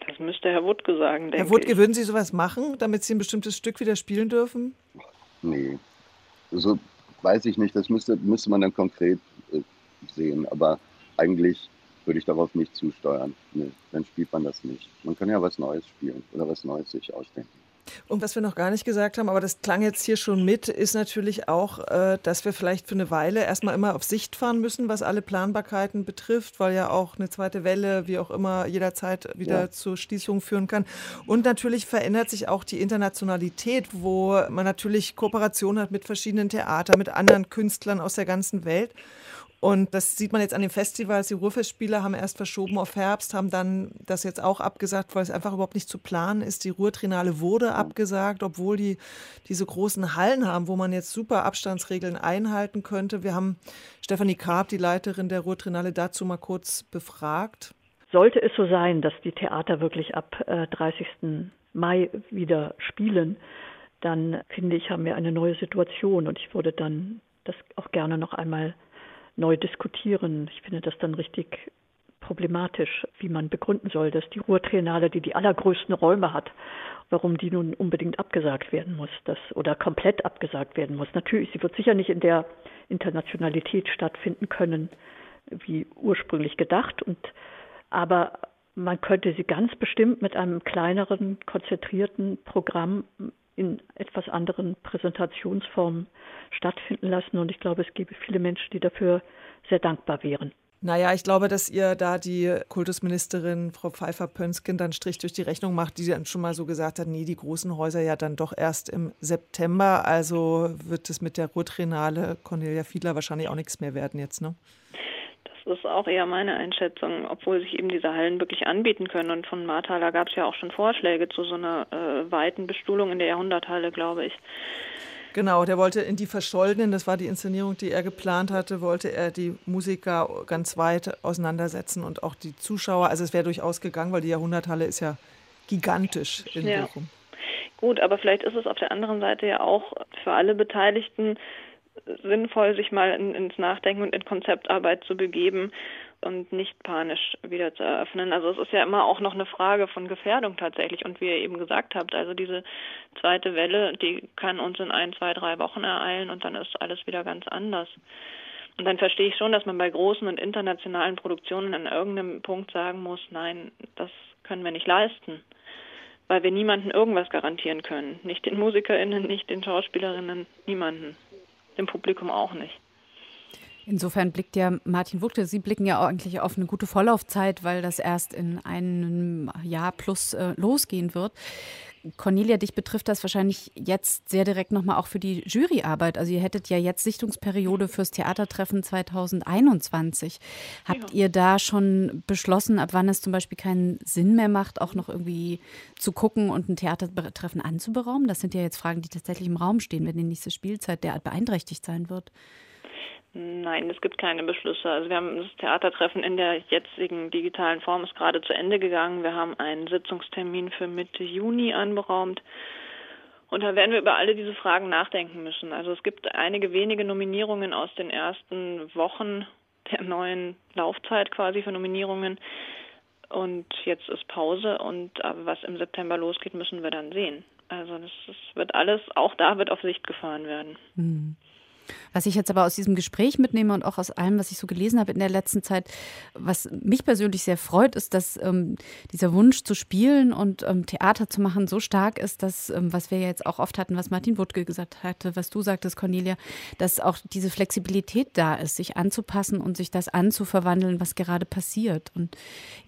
Das müsste Herr Wuttke sagen, denke Herr Wuttke, ich. würden Sie sowas machen, damit Sie ein bestimmtes Stück wieder spielen dürfen? Nee, so weiß ich nicht. Das müsste, müsste man dann konkret äh, sehen. Aber eigentlich würde ich darauf nicht zusteuern. Nee, dann spielt man das nicht. Man kann ja was Neues spielen oder was Neues sich ausdenken. Und was wir noch gar nicht gesagt haben, aber das klang jetzt hier schon mit, ist natürlich auch, äh, dass wir vielleicht für eine Weile erstmal immer auf Sicht fahren müssen, was alle Planbarkeiten betrifft, weil ja auch eine zweite Welle, wie auch immer, jederzeit wieder ja. zur Schließung führen kann. Und natürlich verändert sich auch die Internationalität, wo man natürlich Kooperation hat mit verschiedenen Theatern, mit anderen Künstlern aus der ganzen Welt. Und das sieht man jetzt an den Festivals. Die Ruhrfestspiele haben erst verschoben auf Herbst, haben dann das jetzt auch abgesagt, weil es einfach überhaupt nicht zu planen ist. Die Ruhrtrinale wurde abgesagt, obwohl die diese großen Hallen haben, wo man jetzt super Abstandsregeln einhalten könnte. Wir haben Stefanie Karp, die Leiterin der Ruhrtrinale, dazu mal kurz befragt. Sollte es so sein, dass die Theater wirklich ab äh, 30. Mai wieder spielen, dann finde ich, haben wir eine neue Situation und ich würde dann das auch gerne noch einmal neu diskutieren. Ich finde das dann richtig problematisch, wie man begründen soll, dass die Ruhrtriennale, die die allergrößten Räume hat, warum die nun unbedingt abgesagt werden muss, das oder komplett abgesagt werden muss. Natürlich, sie wird sicher nicht in der Internationalität stattfinden können, wie ursprünglich gedacht und aber man könnte sie ganz bestimmt mit einem kleineren, konzentrierten Programm in etwas anderen Präsentationsformen stattfinden lassen. Und ich glaube, es gäbe viele Menschen, die dafür sehr dankbar wären. Naja, ich glaube, dass ihr da die Kultusministerin Frau Pfeiffer-Pönsken dann Strich durch die Rechnung macht, die dann schon mal so gesagt hat, nee, die großen Häuser ja dann doch erst im September. Also wird es mit der Ruhrtrinale Cornelia Fiedler wahrscheinlich auch nichts mehr werden jetzt, ne? Das ist auch eher meine Einschätzung, obwohl sich eben diese Hallen wirklich anbieten können. Und von Marthaler gab es ja auch schon Vorschläge zu so einer äh, weiten Bestuhlung in der Jahrhunderthalle, glaube ich. Genau, der wollte in die Verschollenen, das war die Inszenierung, die er geplant hatte, wollte er die Musiker ganz weit auseinandersetzen und auch die Zuschauer. Also es wäre durchaus gegangen, weil die Jahrhunderthalle ist ja gigantisch in ja. Bochum. Gut, aber vielleicht ist es auf der anderen Seite ja auch für alle Beteiligten sinnvoll, sich mal in, ins Nachdenken und in Konzeptarbeit zu begeben und nicht panisch wieder zu eröffnen. Also es ist ja immer auch noch eine Frage von Gefährdung tatsächlich. Und wie ihr eben gesagt habt, also diese zweite Welle, die kann uns in ein, zwei, drei Wochen ereilen und dann ist alles wieder ganz anders. Und dann verstehe ich schon, dass man bei großen und internationalen Produktionen an irgendeinem Punkt sagen muss, nein, das können wir nicht leisten, weil wir niemanden irgendwas garantieren können. Nicht den Musikerinnen, nicht den Schauspielerinnen, niemanden dem Publikum auch nicht. Insofern blickt ja Martin Wuchte, Sie blicken ja eigentlich auf eine gute Vorlaufzeit, weil das erst in einem Jahr plus äh, losgehen wird. Cornelia, dich betrifft das wahrscheinlich jetzt sehr direkt nochmal auch für die Juryarbeit. Also ihr hättet ja jetzt Sichtungsperiode fürs Theatertreffen 2021. Habt ja. ihr da schon beschlossen, ab wann es zum Beispiel keinen Sinn mehr macht, auch noch irgendwie zu gucken und ein Theatertreffen anzuberaumen? Das sind ja jetzt Fragen, die tatsächlich im Raum stehen, wenn die nächste Spielzeit derart beeinträchtigt sein wird. Nein, es gibt keine Beschlüsse. Also wir haben das Theatertreffen in der jetzigen digitalen Form ist gerade zu Ende gegangen. Wir haben einen Sitzungstermin für Mitte Juni anberaumt. Und da werden wir über alle diese Fragen nachdenken müssen. Also es gibt einige wenige Nominierungen aus den ersten Wochen der neuen Laufzeit quasi für Nominierungen. Und jetzt ist Pause und was im September losgeht, müssen wir dann sehen. Also das, das wird alles, auch da wird auf Sicht gefahren werden. Mhm. Was ich jetzt aber aus diesem Gespräch mitnehme und auch aus allem, was ich so gelesen habe in der letzten Zeit, was mich persönlich sehr freut, ist, dass ähm, dieser Wunsch zu spielen und ähm, Theater zu machen so stark ist, dass, ähm, was wir jetzt auch oft hatten, was Martin Wuttke gesagt hatte, was du sagtest, Cornelia, dass auch diese Flexibilität da ist, sich anzupassen und sich das anzuverwandeln, was gerade passiert. Und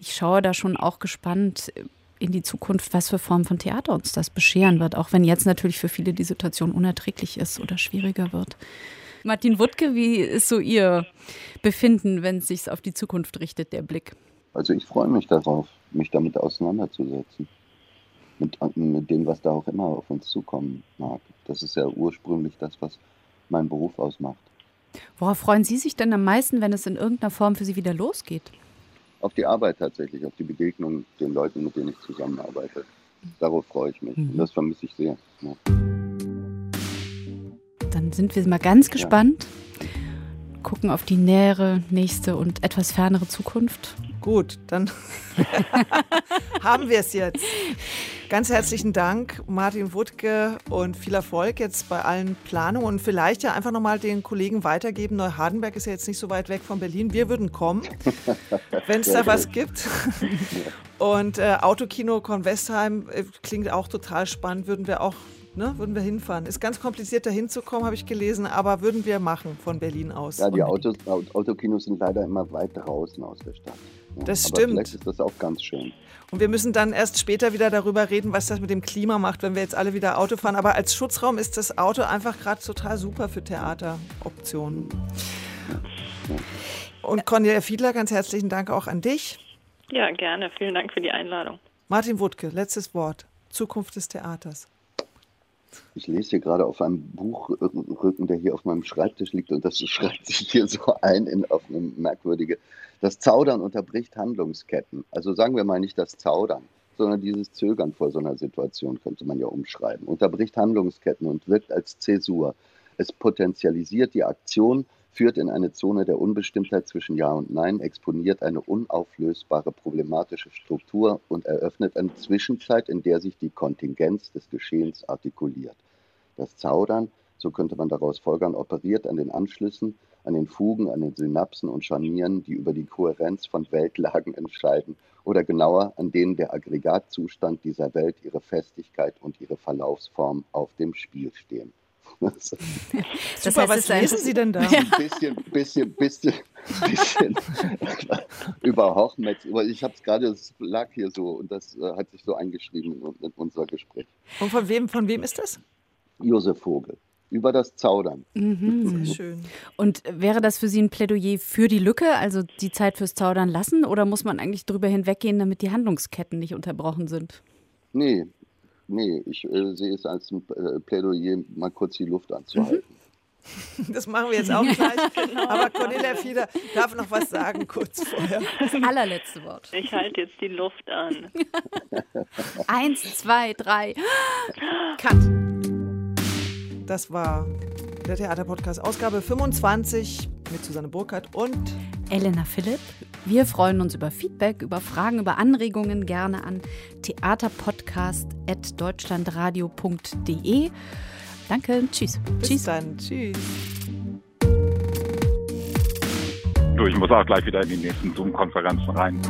ich schaue da schon auch gespannt in die Zukunft, was für Formen von Theater uns das bescheren wird, auch wenn jetzt natürlich für viele die Situation unerträglich ist oder schwieriger wird. Martin Wuttke, wie ist so Ihr Befinden, wenn es sich auf die Zukunft richtet, der Blick? Also ich freue mich darauf, mich damit auseinanderzusetzen. Mit, mit dem, was da auch immer auf uns zukommen mag. Das ist ja ursprünglich das, was meinen Beruf ausmacht. Worauf freuen Sie sich denn am meisten, wenn es in irgendeiner Form für Sie wieder losgeht? Auf die Arbeit tatsächlich, auf die Begegnung mit den Leuten, mit denen ich zusammenarbeite. Darauf freue ich mich. Mhm. Und das vermisse ich sehr. Ja. Dann sind wir mal ganz gespannt. Ja. Gucken auf die nähere, nächste und etwas fernere Zukunft. Gut, dann haben wir es jetzt. Ganz herzlichen Dank, Martin Wuttke, und viel Erfolg jetzt bei allen Planungen. Und vielleicht ja einfach nochmal den Kollegen weitergeben. Neuhardenberg ist ja jetzt nicht so weit weg von Berlin. Wir würden kommen, wenn es da was gibt. Und äh, Autokino Kornwestheim äh, klingt auch total spannend. Würden wir auch ne, würden wir hinfahren. Ist ganz kompliziert, da hinzukommen, habe ich gelesen, aber würden wir machen von Berlin aus. Ja, die Autos, Autokinos sind leider immer weit draußen aus der Stadt. Ja, das stimmt. Vielleicht ist das auch ganz schön. Und wir müssen dann erst später wieder darüber reden, was das mit dem Klima macht, wenn wir jetzt alle wieder Auto fahren. Aber als Schutzraum ist das Auto einfach gerade total super für Theateroptionen. Und Cornelia Fiedler, ganz herzlichen Dank auch an dich. Ja, gerne. Vielen Dank für die Einladung. Martin Wuttke, letztes Wort. Zukunft des Theaters. Ich lese hier gerade auf einem Buchrücken, der hier auf meinem Schreibtisch liegt, und das schreibt sich hier so ein in, auf eine merkwürdige. Das Zaudern unterbricht Handlungsketten. Also sagen wir mal nicht das Zaudern, sondern dieses Zögern vor so einer Situation könnte man ja umschreiben. Unterbricht Handlungsketten und wirkt als Zäsur. Es potenzialisiert die Aktion, führt in eine Zone der Unbestimmtheit zwischen Ja und Nein, exponiert eine unauflösbare problematische Struktur und eröffnet eine Zwischenzeit, in der sich die Kontingenz des Geschehens artikuliert. Das Zaudern, so könnte man daraus folgern, operiert an den Anschlüssen, an den Fugen, an den Synapsen und Scharnieren, die über die Kohärenz von Weltlagen entscheiden, oder genauer an denen der Aggregatzustand dieser Welt, ihre Festigkeit und ihre Verlaufsform auf dem Spiel stehen. das Super, heißt, was lesen Sie denn da? Ein bisschen, bisschen, bisschen, bisschen über Hochmetz. Ich habe es gerade, es lag hier so und das äh, hat sich so eingeschrieben in, in, unser Gespräch. Und von wem, von wem ist das? Josef Vogel. Über das Zaudern. Mhm. Sehr schön. Und wäre das für Sie ein Plädoyer für die Lücke, also die Zeit fürs Zaudern lassen, oder muss man eigentlich drüber hinweggehen, damit die Handlungsketten nicht unterbrochen sind? Nee, Nee, ich äh, sehe es als ein äh, Plädoyer, mal kurz die Luft anzuhalten. Mhm. Das machen wir jetzt auch gleich. genau. Aber Cornelia Fieder darf noch was sagen, kurz vorher. Das allerletzte Wort. Ich halte jetzt die Luft an. Eins, zwei, drei. Cut. Das war der Theaterpodcast Ausgabe 25 mit Susanne Burkhardt und Elena Philipp. Wir freuen uns über Feedback, über Fragen, über Anregungen gerne an theaterpodcast.deutschlandradio.de. Danke, tschüss. Bis tschüss. dann, tschüss. Du, ich muss auch gleich wieder in die nächsten Zoom-Konferenzen rein.